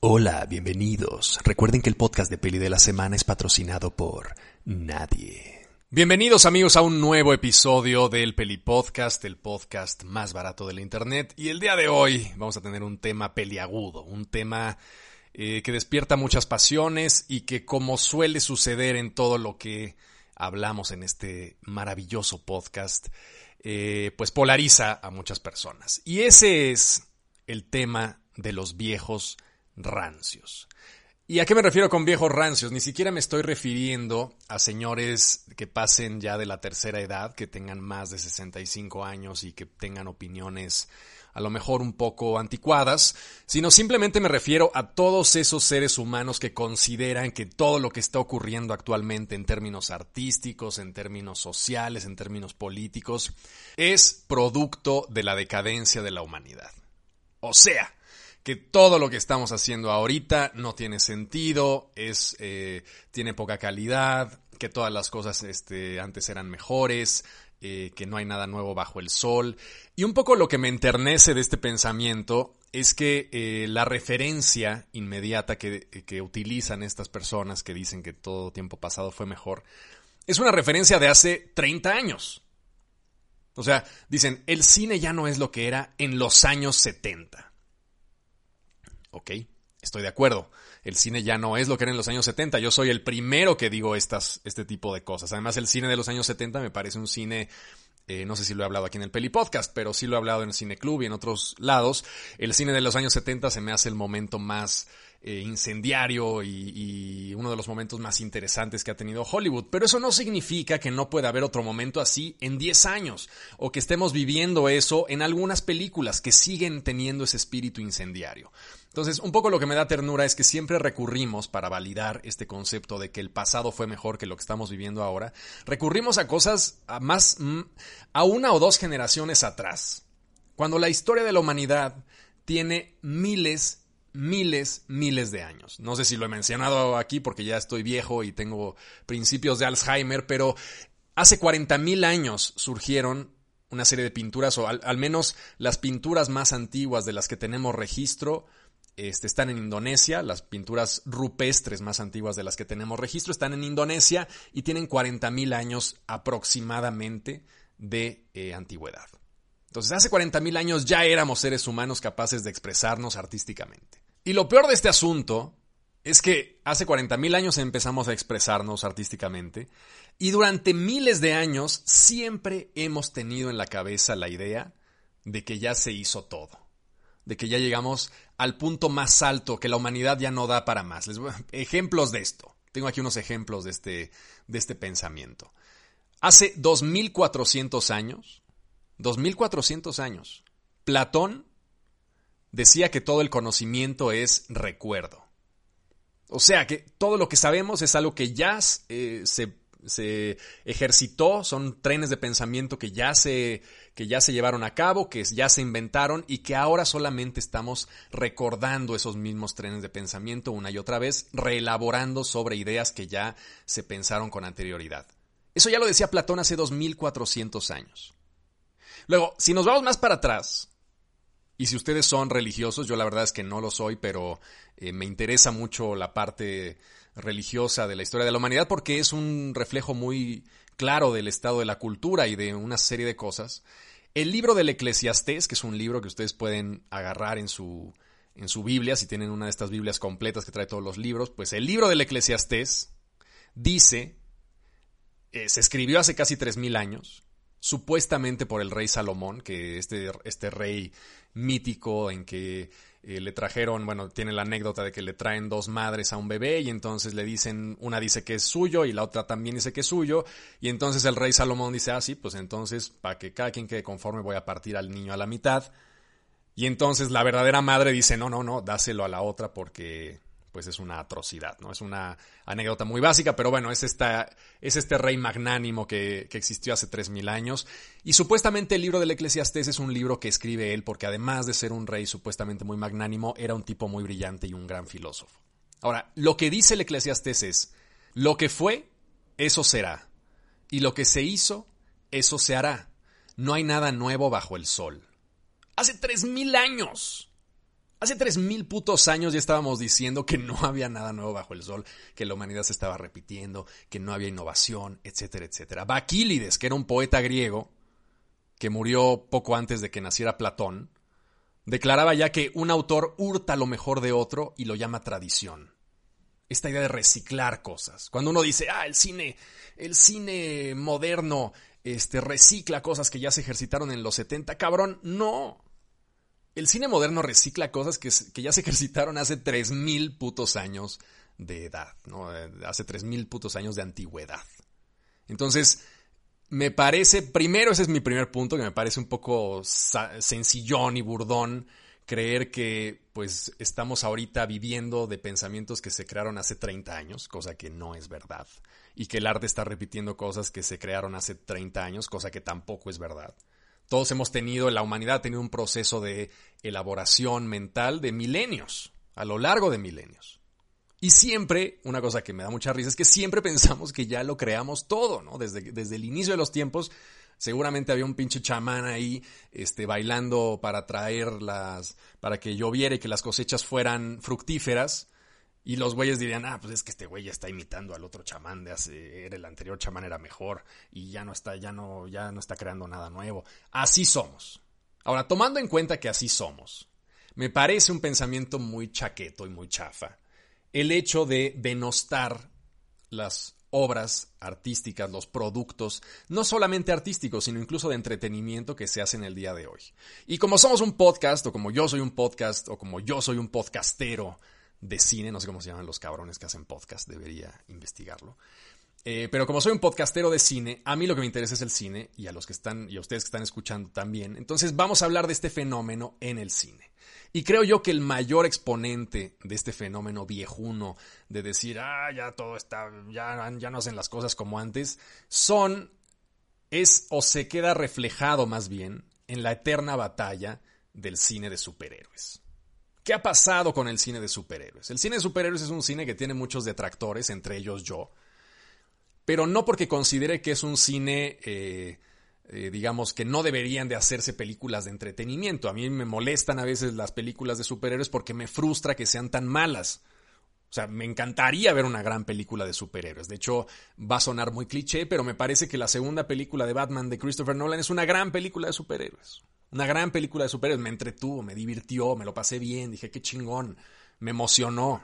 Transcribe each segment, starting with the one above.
Hola, bienvenidos. Recuerden que el podcast de Peli de la Semana es patrocinado por nadie. Bienvenidos amigos a un nuevo episodio del Peli Podcast, el podcast más barato de la internet. Y el día de hoy vamos a tener un tema peliagudo, un tema eh, que despierta muchas pasiones y que como suele suceder en todo lo que hablamos en este maravilloso podcast, eh, pues polariza a muchas personas. Y ese es el tema de los viejos rancios. ¿Y a qué me refiero con viejos rancios? Ni siquiera me estoy refiriendo a señores que pasen ya de la tercera edad, que tengan más de 65 años y que tengan opiniones a lo mejor un poco anticuadas, sino simplemente me refiero a todos esos seres humanos que consideran que todo lo que está ocurriendo actualmente en términos artísticos, en términos sociales, en términos políticos, es producto de la decadencia de la humanidad. O sea, que todo lo que estamos haciendo ahorita no tiene sentido, es, eh, tiene poca calidad, que todas las cosas este, antes eran mejores, eh, que no hay nada nuevo bajo el sol. Y un poco lo que me enternece de este pensamiento es que eh, la referencia inmediata que, que utilizan estas personas que dicen que todo tiempo pasado fue mejor, es una referencia de hace 30 años. O sea, dicen, el cine ya no es lo que era en los años 70. Ok, estoy de acuerdo. El cine ya no es lo que era en los años 70. Yo soy el primero que digo estas, este tipo de cosas. Además, el cine de los años 70 me parece un cine eh, no sé si lo he hablado aquí en el Peli Podcast, pero sí lo he hablado en el Cine Club y en otros lados. El cine de los años 70 se me hace el momento más eh, incendiario y, uno de los momentos más interesantes que ha tenido Hollywood. Pero eso no significa que no pueda haber otro momento así en 10 años o que estemos viviendo eso en algunas películas que siguen teniendo ese espíritu incendiario. Entonces, un poco lo que me da ternura es que siempre recurrimos para validar este concepto de que el pasado fue mejor que lo que estamos viviendo ahora, recurrimos a cosas a más mm, a una o dos generaciones atrás. Cuando la historia de la humanidad tiene miles miles, miles de años. No sé si lo he mencionado aquí porque ya estoy viejo y tengo principios de Alzheimer, pero hace 40.000 años surgieron una serie de pinturas, o al, menos las pinturas más antiguas de las que tenemos registro, este, están en Indonesia, las pinturas rupestres más antiguas de las que tenemos registro están en Indonesia y tienen 40.000 años aproximadamente de eh, antigüedad. Entonces, hace 40.000 años ya éramos seres humanos capaces de expresarnos artísticamente. Y lo peor de este asunto es que hace 40.000 años empezamos a expresarnos artísticamente y durante miles de años siempre hemos tenido en la cabeza la idea de que ya se hizo todo, de que ya llegamos al punto más alto, que la humanidad ya no da para más. Les ejemplos de esto. Tengo aquí unos ejemplos de este, de este pensamiento. Hace 2400 años, 2400 años. Platón decía que todo el conocimiento es recuerdo. O sea que todo lo que sabemos es algo que ya eh, se, se, ejercitó, son trenes de pensamiento que ya, se, que ya se llevaron a cabo, que ya se inventaron y que ahora solamente estamos recordando esos mismos trenes de pensamiento una y otra vez, reelaborando sobre ideas que ya se pensaron con anterioridad. Eso ya lo decía Platón hace 2400 años. Luego, si nos vamos más para atrás, y si ustedes son religiosos, yo la verdad es que no lo soy, pero eh, me interesa mucho la parte religiosa de la historia de la humanidad porque es un reflejo muy claro del estado de la cultura y de una serie de cosas. El libro del Eclesiastés, que es un libro que ustedes pueden agarrar en su, en su Biblia, si tienen una de estas Biblias completas que trae todos los libros, pues el libro del Eclesiastés dice, eh, se escribió hace casi 3.000 años, supuestamente por el rey Salomón, que este, este rey mítico en que eh, le trajeron, bueno, tiene la anécdota de que le traen dos madres a un bebé y entonces le dicen, una dice que es suyo y la otra también dice que es suyo y entonces el rey Salomón dice, ah, sí, pues entonces para que cada quien quede conforme voy a partir al niño a la mitad. Y entonces la verdadera madre dice, no, no, no, dáselo a la otra porque pues es una atrocidad, ¿no? Es una anécdota muy básica, pero bueno, es, esta, es este rey magnánimo que, que existió hace 3.000 años. Y supuestamente el libro del Eclesiastés es un libro que escribe él porque además de ser un rey supuestamente muy magnánimo, era un tipo muy brillante y un gran filósofo. Ahora, lo que dice el Eclesiastés es, lo que fue, eso será. Y lo que se hizo, eso se hará. No hay nada nuevo bajo el sol. Hace 3.000 años. Hace tres mil putos años ya estábamos diciendo que no había nada nuevo bajo el sol, que la humanidad se estaba repitiendo, que no había innovación, etcétera, etcétera. Baquílides, que era un poeta griego, que murió poco antes de que naciera Platón, declaraba ya que un autor hurta lo mejor de otro y lo llama tradición. Esta idea de reciclar cosas. Cuando uno dice, ah, el cine, el cine moderno, este, recicla cosas que ya se ejercitaron en los 70, cabrón, no. El cine moderno recicla cosas que, ya se ejercitaron hace 3000 putos años de edad, ¿no? Hace 3000 putos años de antigüedad. Entonces, me parece, primero ese es mi primer punto, que me parece un poco sencillón y burdón creer que pues estamos ahorita viviendo de pensamientos que se crearon hace 30 años, cosa que no es verdad, y que el arte está repitiendo cosas que se crearon hace 30 años, cosa que tampoco es verdad. Todos hemos tenido, la humanidad ha tenido un proceso de elaboración mental de milenios, a lo largo de milenios. Y siempre, una cosa que me da mucha risa es que siempre pensamos que ya lo creamos todo, ¿no? Desde, desde el inicio de los tiempos, seguramente había un pinche chamán ahí, este, bailando para traer las, para que lloviera y que las cosechas fueran fructíferas. Y los güeyes dirían, ah, pues es que este güey ya está imitando al otro chamán de hace, era el anterior chamán era mejor y ya no está, ya no, ya no está creando nada nuevo. Así somos. Ahora, tomando en cuenta que así somos, me parece un pensamiento muy chaqueto y muy chafa el hecho de denostar las obras artísticas, los productos, no solamente artísticos, sino incluso de entretenimiento que se hacen el día de hoy. Y como somos un podcast, o como yo soy un podcast, o como yo soy un podcastero de cine, no sé cómo se llaman los cabrones que hacen podcast, debería investigarlo. Eh, pero como soy un podcastero de cine, a mí lo que me interesa es el cine y a los que están y a ustedes que están escuchando también. Entonces vamos a hablar de este fenómeno en el cine. Y creo yo que el mayor exponente de este fenómeno viejuno de decir, ah, ya todo está, ya, ya no hacen las cosas como antes, son, es o se queda reflejado más bien en la eterna batalla del cine de superhéroes. ¿Qué ha pasado con el cine de superhéroes? El cine de superhéroes es un cine que tiene muchos detractores, entre ellos yo, pero no porque considere que es un cine eh, eh, digamos que no deberían de hacerse películas de entretenimiento. A mí me molestan a veces las películas de superhéroes porque me frustra que sean tan malas. O sea, me encantaría ver una gran película de superhéroes. De hecho, va a sonar muy cliché, pero me parece que la segunda película de Batman de Christopher Nolan es una gran película de superhéroes. Una gran película de superhéroes. Me entretuvo, me divirtió, me lo pasé bien, dije qué chingón, me emocionó.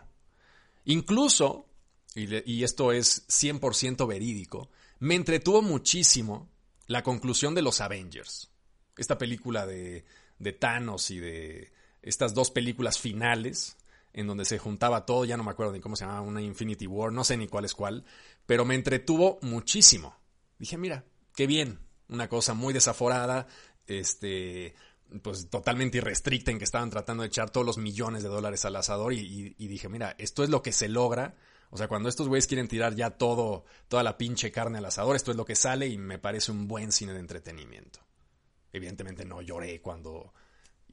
Incluso, y, y esto es 100% verídico, me entretuvo muchísimo la conclusión de los Avengers. Esta película de, de Thanos y de estas dos películas finales en donde se juntaba todo, ya no me acuerdo ni cómo se llamaba, una Infinity War, no sé ni cuál es cuál, pero me entretuvo muchísimo. Dije, mira, qué bien, una cosa muy desaforada, este, pues totalmente irrestricta en que estaban tratando de echar todos los millones de dólares al asador y, dije, mira, esto es lo que se logra o sea, cuando estos güeyes quieren tirar ya todo, toda la pinche carne al asador, esto es lo que sale y me parece un buen cine de entretenimiento. Evidentemente no lloré cuando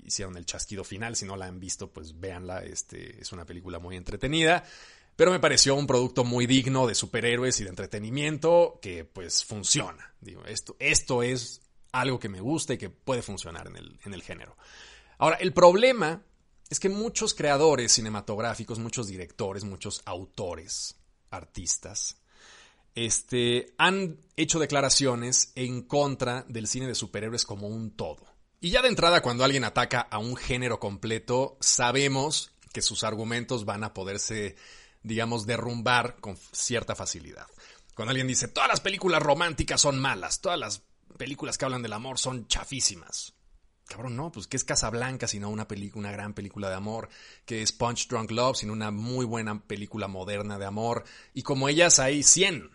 hicieron el chasquido final, si no la han visto, pues véanla, este, es una película muy entretenida. Pero me pareció un producto muy digno de superhéroes y de entretenimiento que pues funciona. Digo, esto, esto es algo que me gusta y que puede funcionar en el, en el género. Ahora, el problema es que muchos creadores cinematográficos, muchos directores, muchos autores, artistas, este, han hecho declaraciones en contra del cine de superhéroes como un todo. Y ya de entrada, cuando alguien ataca a un género completo, sabemos que sus argumentos van a poderse, digamos, derrumbar con cierta facilidad. Cuando alguien dice, todas las películas románticas son malas, todas las películas que hablan del amor son chafísimas. Cabrón, no, pues que es Casablanca, sino una película, una gran película de amor, que es Punch Drunk Love, sino una muy buena película moderna de amor, y como ellas hay 100.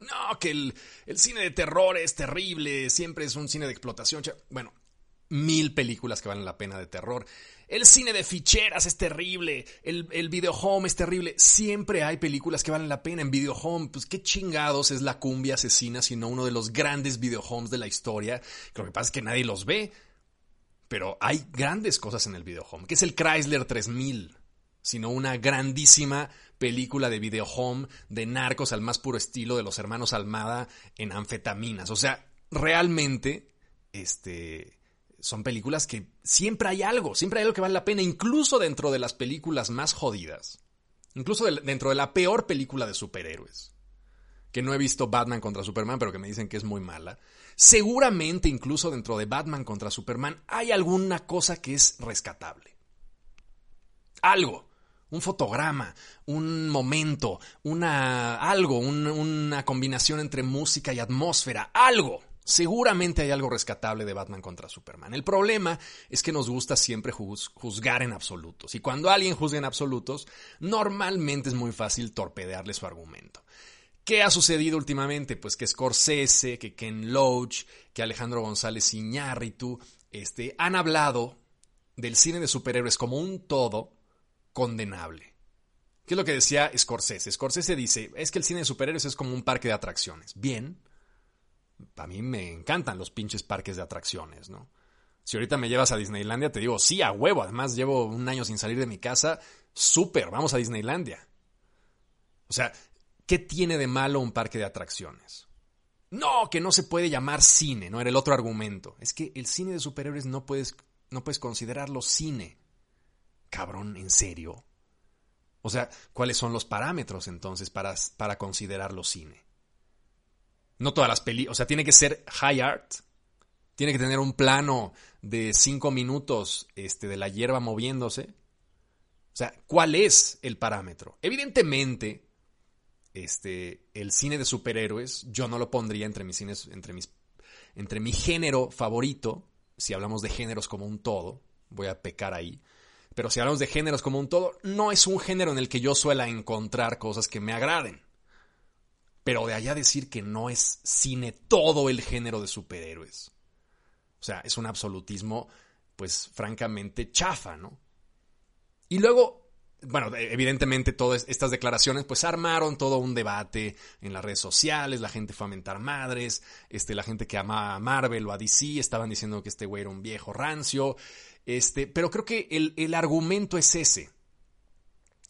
No, que el, cine de terror es terrible, siempre es un cine de explotación. Bueno, mil películas que valen la pena de terror. El cine de ficheras es terrible, el, el video home es terrible. Siempre hay películas que valen la pena en video home. Pues qué chingados es la cumbia asesina, sino uno de los grandes video homes de la historia. Lo que pasa es que nadie los ve pero hay grandes cosas en el video home, que es el Chrysler 3000, sino una grandísima película de video home de narcos al más puro estilo de los hermanos Almada en anfetaminas. O sea, realmente, este, son películas que siempre hay algo, siempre hay algo que vale la pena, incluso dentro de las películas más jodidas, incluso dentro de la peor película de superhéroes, que no he visto Batman contra Superman, pero que me dicen que es muy mala, seguramente incluso dentro de Batman contra Superman hay alguna cosa que es rescatable. Algo un fotograma, un momento, una algo, una combinación entre música y atmósfera, algo. Seguramente hay algo rescatable de Batman contra Superman. El problema es que nos gusta siempre juzgar en absolutos. Y cuando alguien juzga en absolutos, normalmente es muy fácil torpedearle su argumento. ¿Qué ha sucedido últimamente? Pues que Scorsese, que Ken Loach, que Alejandro González Iñárritu, este, han hablado del cine de superhéroes como un todo condenable. ¿Qué es lo que decía Scorsese? Scorsese dice, es que el cine de superhéroes es como un parque de atracciones. Bien, a mí me encantan los pinches parques de atracciones, ¿no? Si ahorita me llevas a Disneylandia, te digo, sí, a huevo. Además, llevo un año sin salir de mi casa. Súper, vamos a Disneylandia. O sea, ¿qué tiene de malo un parque de atracciones? No, que no se puede llamar cine, no era el otro argumento. Es que el cine de superhéroes no puedes, no puedes considerarlo cine. Cabrón, ¿en serio? O sea, ¿cuáles son los parámetros entonces para, para considerarlo cine? No todas las películas, o sea, tiene que ser high art. Tiene que tener un plano de cinco minutos este, de la hierba moviéndose. O sea, ¿cuál es el parámetro? Evidentemente, este, el cine de superhéroes, yo no lo pondría entre mis cines, entre mis, entre mi género favorito, si hablamos de géneros como un todo, voy a pecar ahí. Pero si hablamos de géneros como un todo, no es un género en el que yo suela encontrar cosas que me agraden. Pero de allá decir que no es cine todo el género de superhéroes. O sea, es un absolutismo, pues francamente chafa, ¿no? Y luego, bueno, evidentemente todas estas declaraciones pues armaron todo un debate en las redes sociales, la gente fue a mentar madres, este, la gente que ama a Marvel o a DC estaban diciendo que este güey era un viejo rancio, este, pero creo que el, el argumento es ese.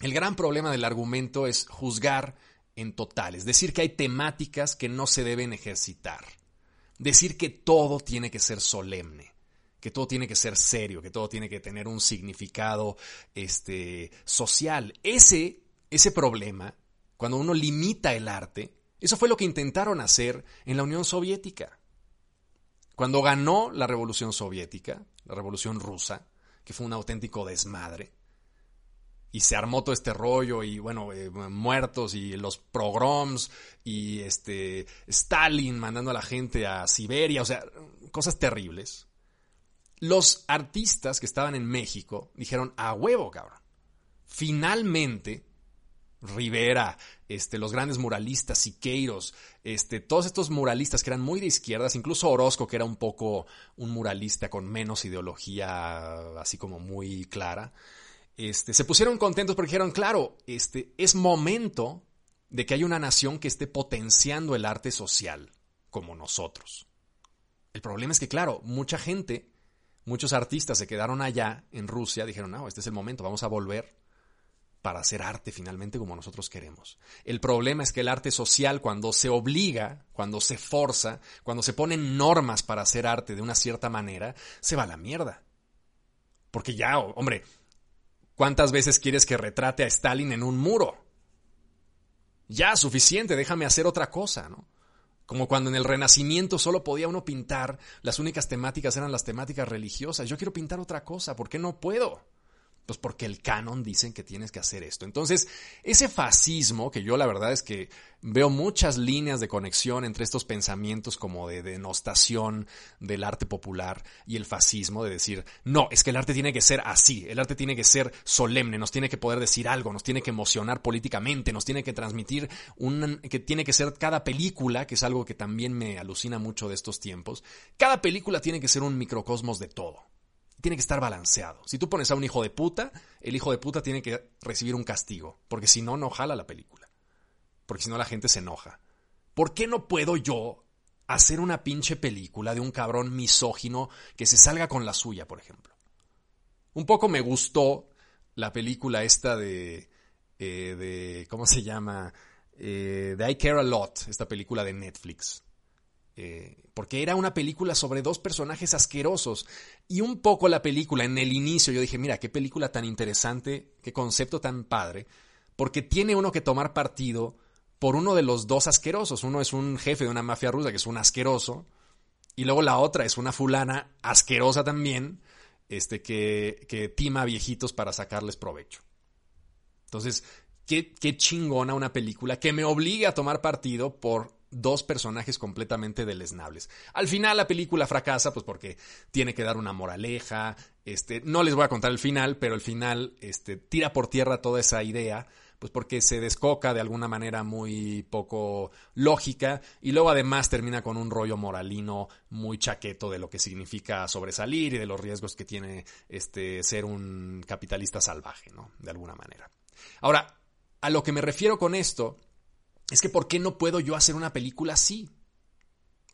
El gran problema del argumento es juzgar en total, es decir, que hay temáticas que no se deben ejercitar, decir que todo tiene que ser solemne, que todo tiene que ser serio, que todo tiene que tener un significado este, social. Ese, ese problema, cuando uno limita el arte, eso fue lo que intentaron hacer en la Unión Soviética. Cuando ganó la Revolución Soviética, la Revolución Rusa, que fue un auténtico desmadre, y se armó todo este rollo y bueno, eh, muertos y los pogroms y este Stalin mandando a la gente a Siberia, o sea, cosas terribles. Los artistas que estaban en México dijeron, a huevo, cabrón. Finalmente, Rivera, este, los grandes muralistas, Siqueiros, este, todos estos muralistas que eran muy de izquierdas, incluso Orozco, que era un poco un muralista con menos ideología así como muy clara, este, se pusieron contentos porque dijeron, claro, este, es momento de que haya una nación que esté potenciando el arte social, como nosotros. El problema es que, claro, mucha gente, muchos artistas se quedaron allá en Rusia, dijeron, no, este es el momento, vamos a volver para hacer arte finalmente como nosotros queremos. El problema es que el arte social, cuando se obliga, cuando se forza, cuando se ponen normas para hacer arte de una cierta manera, se va a la mierda. Porque ya, hombre, ¿Cuántas veces quieres que retrate a Stalin en un muro? Ya, suficiente, déjame hacer otra cosa, ¿no? Como cuando en el Renacimiento solo podía uno pintar, las únicas temáticas eran las temáticas religiosas. Yo quiero pintar otra cosa, ¿por qué no puedo? Pues porque el canon dicen que tienes que hacer esto. Entonces, ese fascismo, que yo la verdad es que veo muchas líneas de conexión entre estos pensamientos como de denostación del arte popular y el fascismo, de decir, no, es que el arte tiene que ser así, el arte tiene que ser solemne, nos tiene que poder decir algo, nos tiene que emocionar políticamente, nos tiene que transmitir un, que tiene que ser cada película, que es algo que también me alucina mucho de estos tiempos, cada película tiene que ser un microcosmos de todo tiene que estar balanceado. Si tú pones a un hijo de puta, el hijo de puta tiene que recibir un castigo, porque si no, no jala la película. Porque si no, la gente se enoja. ¿Por qué no puedo yo hacer una pinche película de un cabrón misógino que se salga con la suya, por ejemplo? Un poco me gustó la película esta de, eh, de ¿cómo se llama? Eh, de I Care a Lot, esta película de Netflix Eh, porque era una película sobre dos personajes asquerosos. Y un poco la película, en el inicio yo dije, mira, qué película tan interesante, qué concepto tan padre, porque tiene uno que tomar partido por uno de los dos asquerosos. Uno es un jefe de una mafia rusa que es un asqueroso, y luego la otra es una fulana asquerosa también, este, que, que tima viejitos para sacarles provecho. Entonces, qué, qué chingona una película que me obligue a tomar partido por dos personajes completamente deleznables. Al final la película fracasa, pues porque tiene que dar una moraleja, este, no les voy a contar el final, pero el final, este, tira por tierra toda esa idea, pues porque se descoca de alguna manera muy poco lógica y luego además termina con un rollo moralino muy chaqueto de lo que significa sobresalir y de los riesgos que tiene este ser un capitalista salvaje, ¿no? De alguna manera. Ahora, a lo que me refiero con esto es que ¿por qué no puedo yo hacer una película así?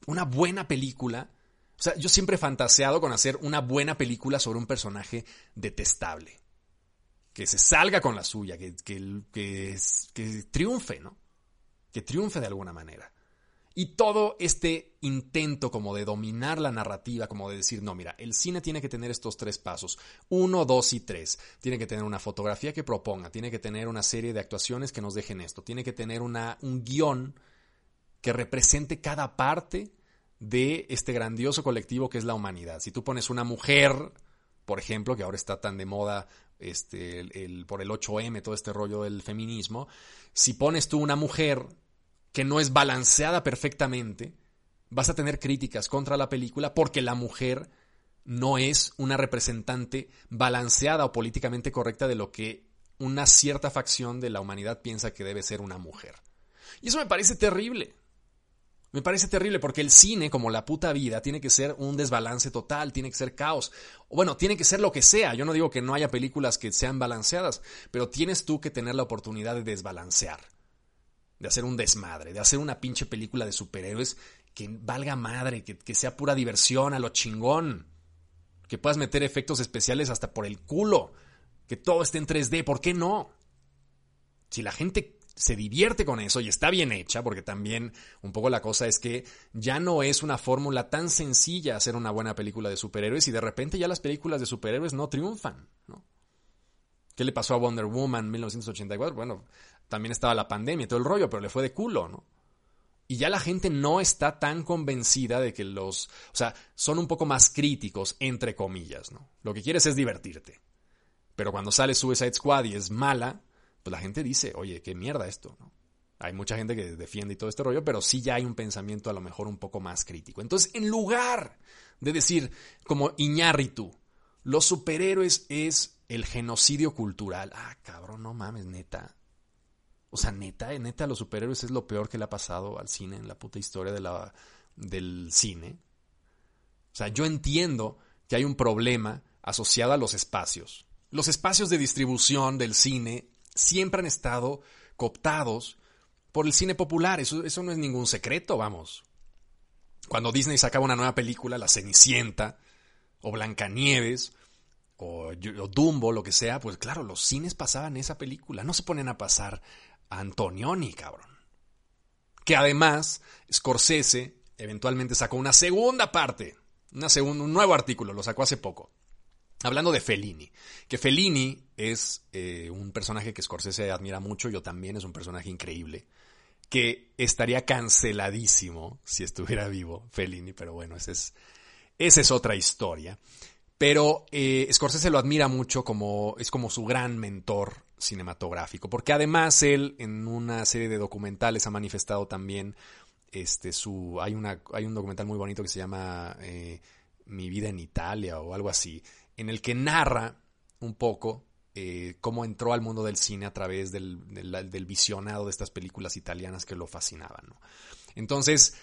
Una buena película. O sea, yo siempre he fantaseado con hacer una buena película sobre un personaje detestable. Que se salga con la suya, que, que, que, que triunfe, ¿no? Que triunfe de alguna manera. Y todo este intento como de dominar la narrativa, como de decir, no, mira, el cine tiene que tener estos tres pasos, uno, dos y tres. Tiene que tener una fotografía que proponga, tiene que tener una serie de actuaciones que nos dejen esto, tiene que tener una, un guion que represente cada parte de este grandioso colectivo que es la humanidad. Si tú pones una mujer, por ejemplo, que ahora está tan de moda este, el, por el 8M, todo este rollo del feminismo, si pones tú una mujer que no es balanceada perfectamente, vas a tener críticas contra la película porque la mujer no es una representante balanceada o políticamente correcta de lo que una cierta facción de la humanidad piensa que debe ser una mujer. Y eso me parece terrible. Me parece terrible porque el cine, como la puta vida, tiene que ser un desbalance total, tiene que ser caos. O bueno, tiene que ser lo que sea. Yo no digo que no haya películas que sean balanceadas, pero tienes tú que tener la oportunidad de desbalancear de hacer un desmadre, de hacer una pinche película de superhéroes que valga madre, que, sea pura diversión a lo chingón, que puedas meter efectos especiales hasta por el culo, que todo esté en 3D, ¿por qué no? Si la gente se divierte con eso y está bien hecha, porque también un poco la cosa es que ya no es una fórmula tan sencilla hacer una buena película de superhéroes y de repente ya las películas de superhéroes no triunfan, ¿no? ¿Qué le pasó a Wonder Woman 1984? Bueno, también estaba la pandemia y todo el rollo, pero le fue de culo, ¿no? Y ya la gente no está tan convencida de que los, o sea, son un poco más críticos, entre comillas, ¿no? Lo que quieres es divertirte. Pero cuando sale Suicide Squad y es mala, pues la gente dice, oye, qué mierda esto, ¿no? Hay mucha gente que defiende y todo este rollo, pero sí ya hay un pensamiento a lo mejor un poco más crítico. Entonces, en lugar de decir, como Iñárritu, los superhéroes es el genocidio cultural. Ah, cabrón, no mames, neta. O sea, neta, neta, los superhéroes es lo peor que le ha pasado al cine en la puta historia de la, del cine. O sea, yo entiendo que hay un problema asociado a los espacios. Los espacios de distribución del cine siempre han estado cooptados por el cine popular. Eso, eso no es ningún secreto, vamos. Cuando Disney sacaba una nueva película, La Cenicienta, o Blancanieves, o, o Dumbo, lo que sea, pues claro, los cines pasaban esa película. No se ponen a pasar Antonioni, cabrón. Que además, Scorsese eventualmente sacó una segunda parte, una un nuevo artículo, lo sacó hace poco. Hablando de Fellini, que Fellini es eh, un personaje que Scorsese admira mucho, yo también es un personaje increíble, que estaría canceladísimo si estuviera vivo Fellini, pero bueno, esa es, esa es otra historia. Pero eh, Scorsese lo admira mucho como es como su gran mentor cinematográfico, porque además él en una serie de documentales ha manifestado también este su hay una hay un documental muy bonito que se llama eh, Mi vida en Italia o algo así, en el que narra un poco eh, cómo entró al mundo del cine a través del, del, visionado de estas películas italianas que lo fascinaban. Entonces,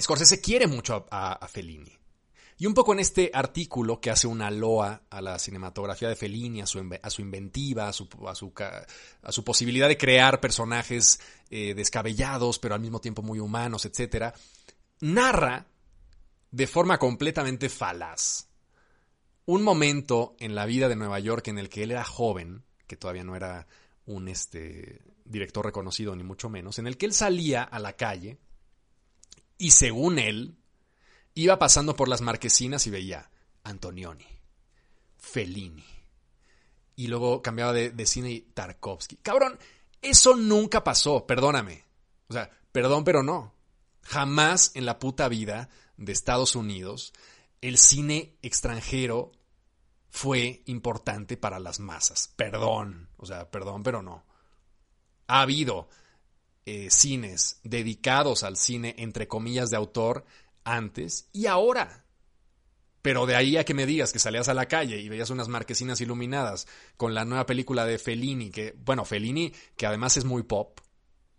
Scorsese quiere mucho a, a Fellini. Y un poco en este artículo que hace una loa a la cinematografía de Fellini, a su, inventiva, a su, posibilidad de crear personajes eh, descabellados, pero al mismo tiempo muy humanos, etc., narra de forma completamente falaz un momento en la vida de Nueva York en el que él era joven, que todavía no era un este, director reconocido ni mucho menos, en el que él salía a la calle Y según él, iba pasando por las marquesinas y veía Antonioni, Fellini. Y luego cambiaba de, cine y Tarkovsky. Cabrón, eso nunca pasó, perdóname. O sea, perdón, pero no. Jamás en la puta vida de Estados Unidos el cine extranjero fue importante para las masas. Perdón, o sea, perdón, pero no. Ha habido eh, cines dedicados al cine, entre comillas, de autor antes y ahora. Pero de ahí a que me digas que salías a la calle y veías unas marquesinas iluminadas con la nueva película de Fellini, que, bueno, Fellini, que además es muy pop,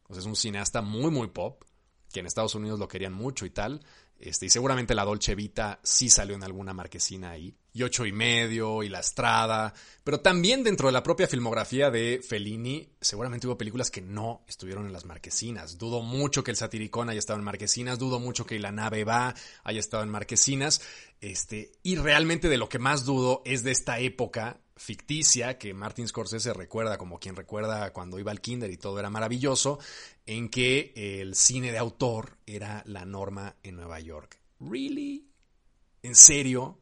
o sea, es un cineasta muy, muy pop, que en Estados Unidos lo querían mucho y tal, este, y seguramente la Dolce Vita sí salió en alguna marquesina ahí. Y ocho y medio, y La Estrada. Pero también dentro de la propia filmografía de Fellini, seguramente hubo películas que no estuvieron en las marquesinas. Dudo mucho que el Satiricón haya estado en marquesinas, dudo mucho que La Nave Va haya estado en marquesinas. Este, y realmente de lo que más dudo es de esta época ficticia que Martin Scorsese recuerda como quien recuerda cuando iba al kinder y todo era maravilloso, en que el cine de autor era la norma en Nueva York. ¿Really? ¿En serio?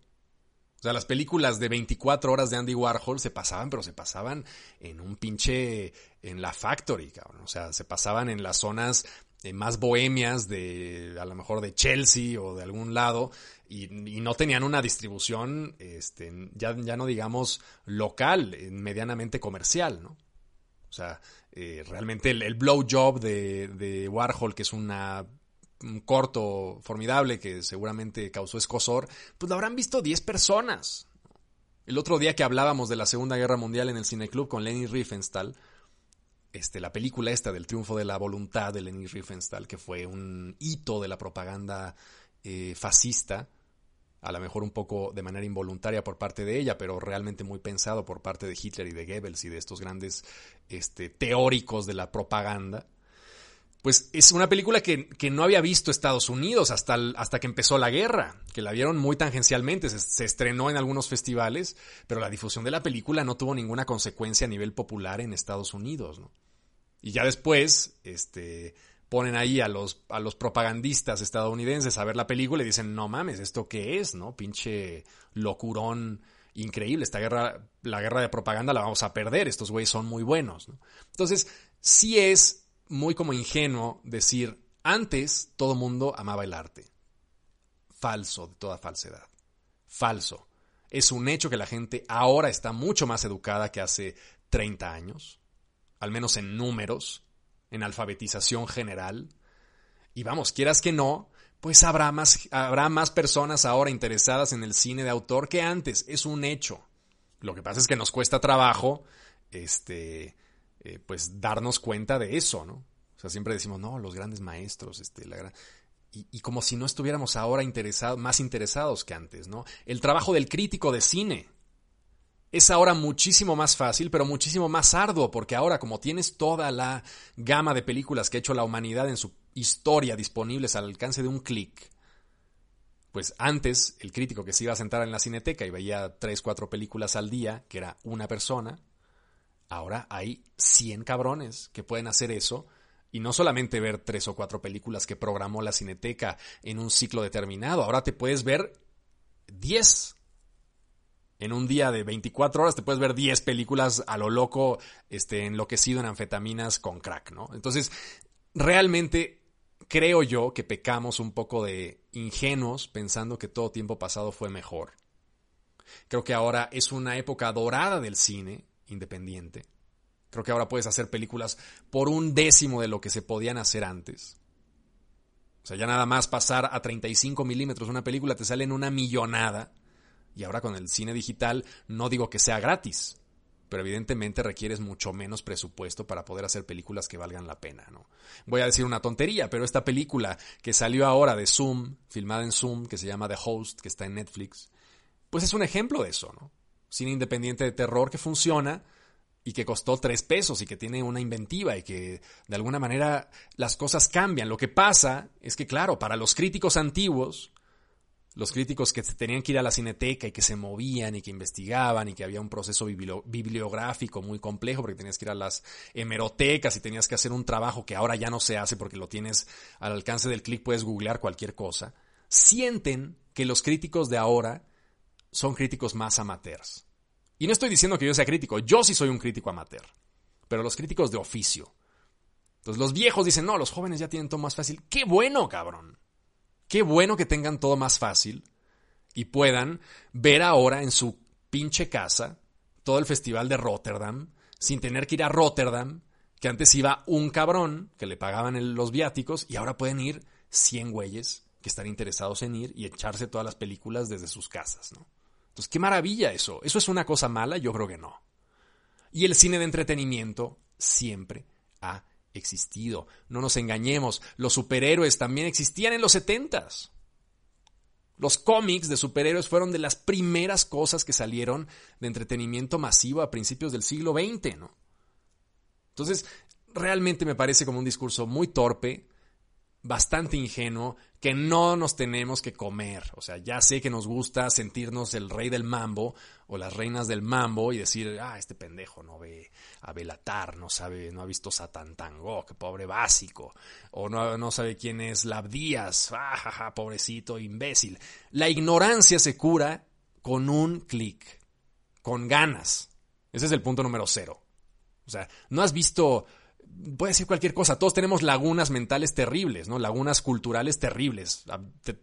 O sea, las películas de 24 horas de Andy Warhol se pasaban, pero se pasaban en un pinche, en la factory, cabrón. O sea, se pasaban en las zonas eh, más bohemias de, a lo mejor de Chelsea o de algún lado, y, no tenían una distribución, este, ya, ya no digamos local, eh, medianamente comercial, ¿no? O sea, eh, realmente el, blow job de, de, Warhol, que es una, un corto formidable que seguramente causó escosor, pues lo habrán visto 10 personas. El otro día que hablábamos de la Segunda Guerra Mundial en el Cineclub con Lenny Riefenstahl, este, la película esta del triunfo de la voluntad de Lenny Riefenstahl, que fue un hito de la propaganda eh, fascista, a lo mejor un poco de manera involuntaria por parte de ella, pero realmente muy pensado por parte de Hitler y de Goebbels y de estos grandes este, teóricos de la propaganda. Pues es una película que, no había visto Estados Unidos hasta, hasta que empezó la guerra, que la vieron muy tangencialmente, se, se, estrenó en algunos festivales, pero la difusión de la película no tuvo ninguna consecuencia a nivel popular en Estados Unidos, ¿no? Y ya después, este, ponen ahí a los, a los propagandistas estadounidenses a ver la película y dicen, no mames, ¿esto qué es? ¿No? Pinche locurón increíble. Esta guerra, la guerra de propaganda la vamos a perder. Estos güeyes son muy buenos. ¿no? Entonces, sí es muy como ingenuo decir, antes todo mundo amaba el arte. Falso, de toda falsedad. Falso. Es un hecho que la gente ahora está mucho más educada que hace 30 años, al menos en números, en alfabetización general. Y vamos, quieras que no, pues habrá más, habrá más personas ahora interesadas en el cine de autor que antes. Es un hecho. Lo que pasa es que nos cuesta trabajo, este, eh, pues darnos cuenta de eso, ¿no? O sea, siempre decimos, no, los grandes maestros, este, la gran... Y, como si no estuviéramos ahora más interesados que antes, ¿no? El trabajo del crítico de cine, es ahora muchísimo más fácil, pero muchísimo más arduo, porque ahora como tienes toda la gama de películas que ha hecho la humanidad en su historia disponibles al alcance de un clic, pues antes el crítico que se iba a sentar en la cineteca y veía tres, cuatro películas al día, que era una persona, ahora hay 100 cabrones que pueden hacer eso y no solamente ver tres o cuatro películas que programó la cineteca en un ciclo determinado, ahora te puedes ver 10 en un día de 24 horas te puedes ver 10 películas a lo loco, este, enloquecido en anfetaminas con crack, ¿no? Entonces, realmente creo yo que pecamos un poco de ingenuos pensando que todo tiempo pasado fue mejor. Creo que ahora es una época dorada del cine independiente. Creo que ahora puedes hacer películas por un décimo de lo que se podían hacer antes. O sea, ya nada más pasar a 35 milímetros una película te sale en una millonada. Y ahora con el cine digital no digo que sea gratis, pero evidentemente requieres mucho menos presupuesto para poder hacer películas que valgan la pena, ¿no? Voy a decir una tontería, pero esta película que salió ahora de Zoom, filmada en Zoom, que se llama The Host, que está en Netflix, pues es un ejemplo de eso, ¿no? Cine independiente de terror que funciona y que costó tres pesos y que tiene una inventiva y que de alguna manera las cosas cambian. Lo que pasa es que, claro, para los críticos antiguos, Los críticos que tenían que ir a la cineteca y que se movían y que investigaban y que había un proceso bibliográfico muy complejo porque tenías que ir a las hemerotecas y tenías que hacer un trabajo que ahora ya no se hace porque lo tienes al alcance del clic, puedes googlear cualquier cosa. Sienten que los críticos de ahora son críticos más amateurs. Y no estoy diciendo que yo sea crítico, yo sí soy un crítico amateur, pero los críticos de oficio. Entonces los viejos dicen, no, los jóvenes ya tienen todo más fácil. ¡Qué bueno, cabrón! Qué bueno que tengan todo más fácil y puedan ver ahora en su pinche casa todo el festival de Rotterdam sin tener que ir a Rotterdam, que antes iba un cabrón que le pagaban los viáticos y ahora pueden ir 100 güeyes que están interesados en ir y echarse todas las películas desde sus casas, ¿no? Entonces, qué maravilla eso. ¿Eso es una cosa mala? Yo creo que no. Y el cine de entretenimiento siempre ha existido. No nos engañemos, los superhéroes también existían en los setentas. Los cómics de superhéroes fueron de las primeras cosas que salieron de entretenimiento masivo a principios del siglo XX, ¿no? Entonces, realmente me parece como un discurso muy torpe, bastante ingenuo que no nos tenemos que comer. O sea, ya sé que nos gusta sentirnos el rey del mambo o las reinas del mambo y decir, ah, este pendejo no ve a Belatar, no sabe, no ha visto Satan Tango, qué pobre básico, o no, no sabe quién es Labdías, ah, pobrecito imbécil. La ignorancia se cura con un clic, con ganas. Ese es el punto número cero. O sea, no has visto puede decir cualquier cosa. Todos tenemos lagunas mentales terribles, ¿no? Lagunas culturales terribles,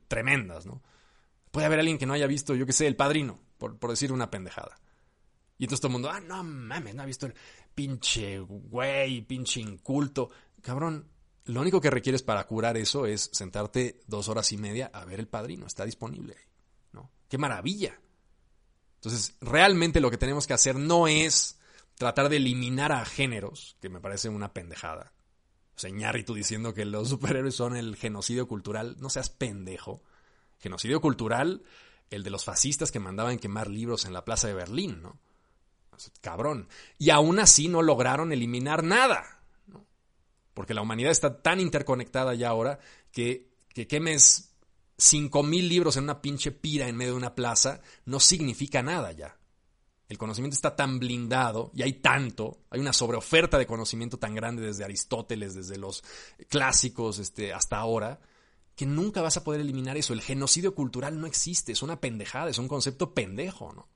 tremendas, ¿no? Puede haber alguien que no haya visto, yo qué sé, El Padrino, por, decir una pendejada. Y entonces todo el mundo, ah, no mames, no ha visto el pinche güey, pinche inculto. Cabrón, lo único que requieres para curar eso es sentarte dos horas y media a ver El Padrino. Está disponible, ¿no? ¡Qué maravilla! Entonces, realmente lo que tenemos que hacer no es tratar de eliminar a géneros, que me parece una pendejada. O sea, diciendo que los superhéroes son el genocidio cultural, no seas pendejo. Genocidio cultural, el de los fascistas que mandaban quemar libros en la plaza de Berlín, ¿no? Cabrón. Y aún así no lograron eliminar nada, ¿no? Porque la humanidad está tan interconectada ya ahora que, que quemes 5.000 libros en una pinche pira en medio de una plaza no significa nada ya. El conocimiento está tan blindado y hay tanto, hay una sobreoferta de conocimiento tan grande desde Aristóteles, desde los clásicos este, hasta ahora, que nunca vas a poder eliminar eso. El genocidio cultural no existe, es una pendejada, es un concepto pendejo, ¿no?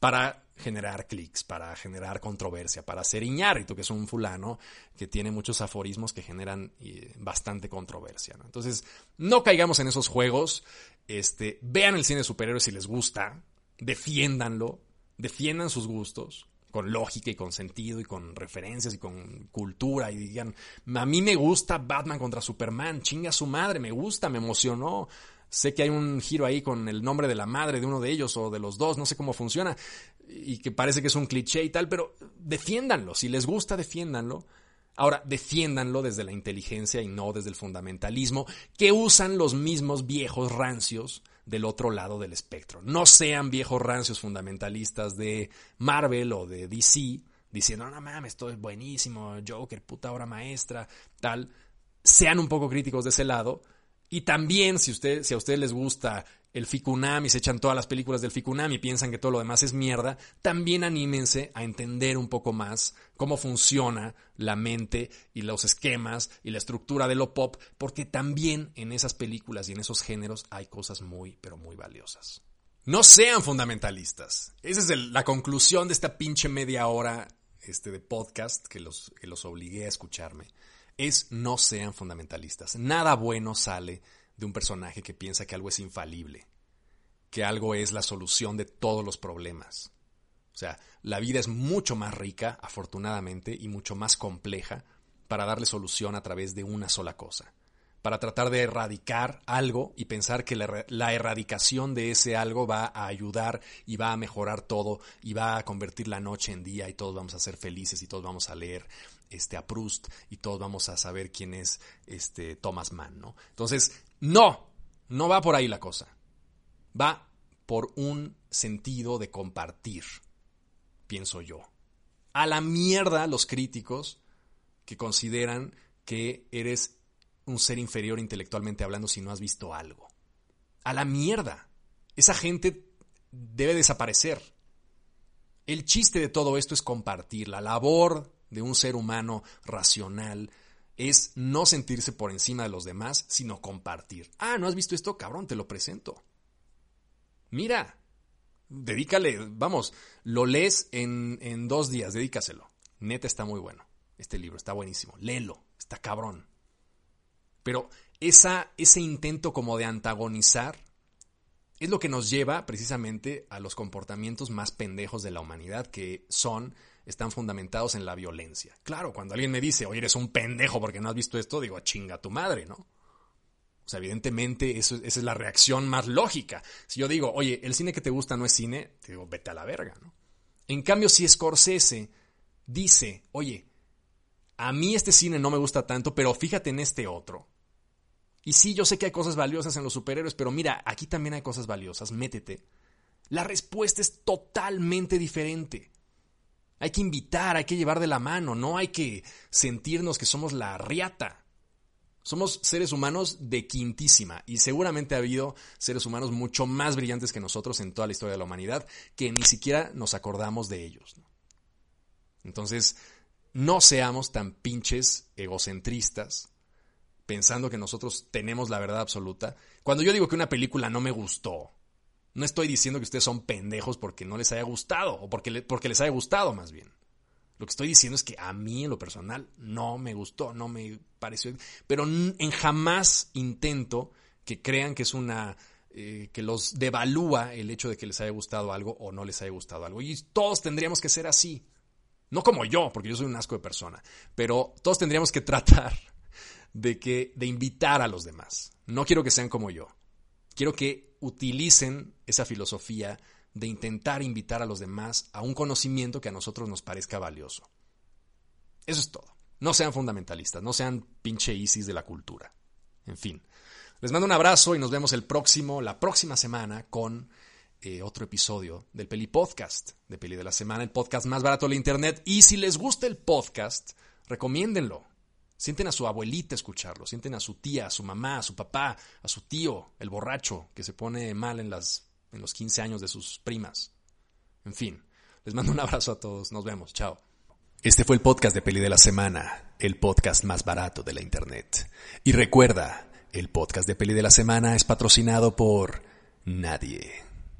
Para generar clics, para generar controversia, para ser Iñárritu, que es un fulano que tiene muchos aforismos que generan eh, bastante controversia. ¿no? Entonces, no caigamos en esos juegos. Este, vean el cine de superhéroes si les gusta defiéndanlo, defiendan sus gustos con lógica y con sentido y con referencias y con cultura y digan, a mí me gusta Batman contra Superman, chinga su madre, me gusta, me emocionó. Sé que hay un giro ahí con el nombre de la madre de uno de ellos o de los dos, no sé cómo funciona y que parece que es un cliché y tal, pero defiéndanlo, si les gusta, defiéndanlo. Ahora, defiéndanlo desde la inteligencia y no desde el fundamentalismo que usan los mismos viejos rancios del otro lado del espectro. No sean viejos rancios fundamentalistas de Marvel o de DC diciendo, no mames, esto es buenísimo, Joker, puta obra maestra, tal. Sean un poco críticos de ese lado. Y también, si, si a ustedes les gusta el Ficunam y se echan todas las películas del Ficunam y piensan que todo lo demás es mierda, también anímense a entender un poco más cómo funciona la mente y los esquemas y la estructura de lo pop, porque también en esas películas y en esos géneros hay cosas muy, pero muy valiosas. No sean fundamentalistas. Esa es la conclusión de esta pinche media hora este, de podcast que los, que los obligué a escucharme. Es no sean fundamentalistas. Nada bueno sale de un personaje que piensa que algo es infalible, que algo es la solución de todos los problemas. O sea, la vida es mucho más rica, afortunadamente, y mucho más compleja para darle solución a través de una sola cosa. Para tratar de erradicar algo y pensar que la, erradicación de ese algo va a ayudar y va a mejorar todo y va a convertir la noche en día y todos vamos a ser felices y todos vamos a leer este, a Proust y todos vamos a saber quién es este, Thomas Mann, ¿no? Entonces, no, no va por ahí la cosa. Va por un sentido de compartir, pienso yo. A la mierda los críticos que consideran que eres un ser inferior intelectualmente hablando si no has visto algo. A la mierda. Esa gente debe desaparecer. El chiste de todo esto es compartir. La labor de un ser humano racional es no sentirse por encima de los demás, sino compartir. Ah, ¿no has visto esto? Cabrón, te lo presento. Mira, dedícale, vamos, lo lees en, en dos días, dedícaselo. Neta está muy bueno. Este libro está buenísimo. Léelo, está cabrón. Pero esa, ese intento como de antagonizar es lo que nos lleva precisamente a los comportamientos más pendejos de la humanidad, que son, están fundamentados en la violencia. Claro, cuando alguien me dice, oye, eres un pendejo porque no has visto esto, digo, chinga tu madre, ¿no? O sea, evidentemente eso, esa es la reacción más lógica. Si yo digo, oye, el cine que te gusta no es cine, te digo, vete a la verga, ¿no? En cambio, si Scorsese dice, oye, a mí este cine no me gusta tanto, pero fíjate en este otro, y sí, yo sé que hay cosas valiosas en los superhéroes, pero mira, aquí también hay cosas valiosas, métete. La respuesta es totalmente diferente. Hay que invitar, hay que llevar de la mano, no hay que sentirnos que somos la riata. Somos seres humanos de quintísima y seguramente ha habido seres humanos mucho más brillantes que nosotros en toda la historia de la humanidad que ni siquiera nos acordamos de ellos. Entonces, no seamos tan pinches egocentristas pensando que nosotros tenemos la verdad absoluta. Cuando yo digo que una película no me gustó, no estoy diciendo que ustedes son pendejos porque no les haya gustado, o porque, porque les haya gustado más bien. Lo que estoy diciendo es que a mí en lo personal no me gustó, no me pareció, pero en jamás intento que crean que es una eh, que los devalúa el hecho de que les haya gustado algo o no les haya gustado algo. Y todos tendríamos que ser así. No como yo, porque yo soy un asco de persona, pero todos tendríamos que tratar de, que, de invitar a los demás. No quiero que sean como yo. Quiero que utilicen esa filosofía de intentar invitar a los demás a un conocimiento que a nosotros nos parezca valioso. Eso es todo. No sean fundamentalistas, no sean pinche ISIS de la cultura. En fin, les mando un abrazo y nos vemos el próximo, la próxima semana con eh, otro episodio del Peli Podcast, de Peli de la Semana, el podcast más barato de internet. Y si les gusta el podcast, recomiéndenlo. Sienten a su abuelita escucharlo, sienten a su tía, a su mamá, a su papá, a su tío, el borracho que se pone mal en, las, en los 15 años de sus primas. En fin, les mando un abrazo a todos, nos vemos, chao. Este fue el podcast de Peli de la Semana, el podcast más barato de la Internet. Y recuerda, el podcast de Peli de la Semana es patrocinado por nadie.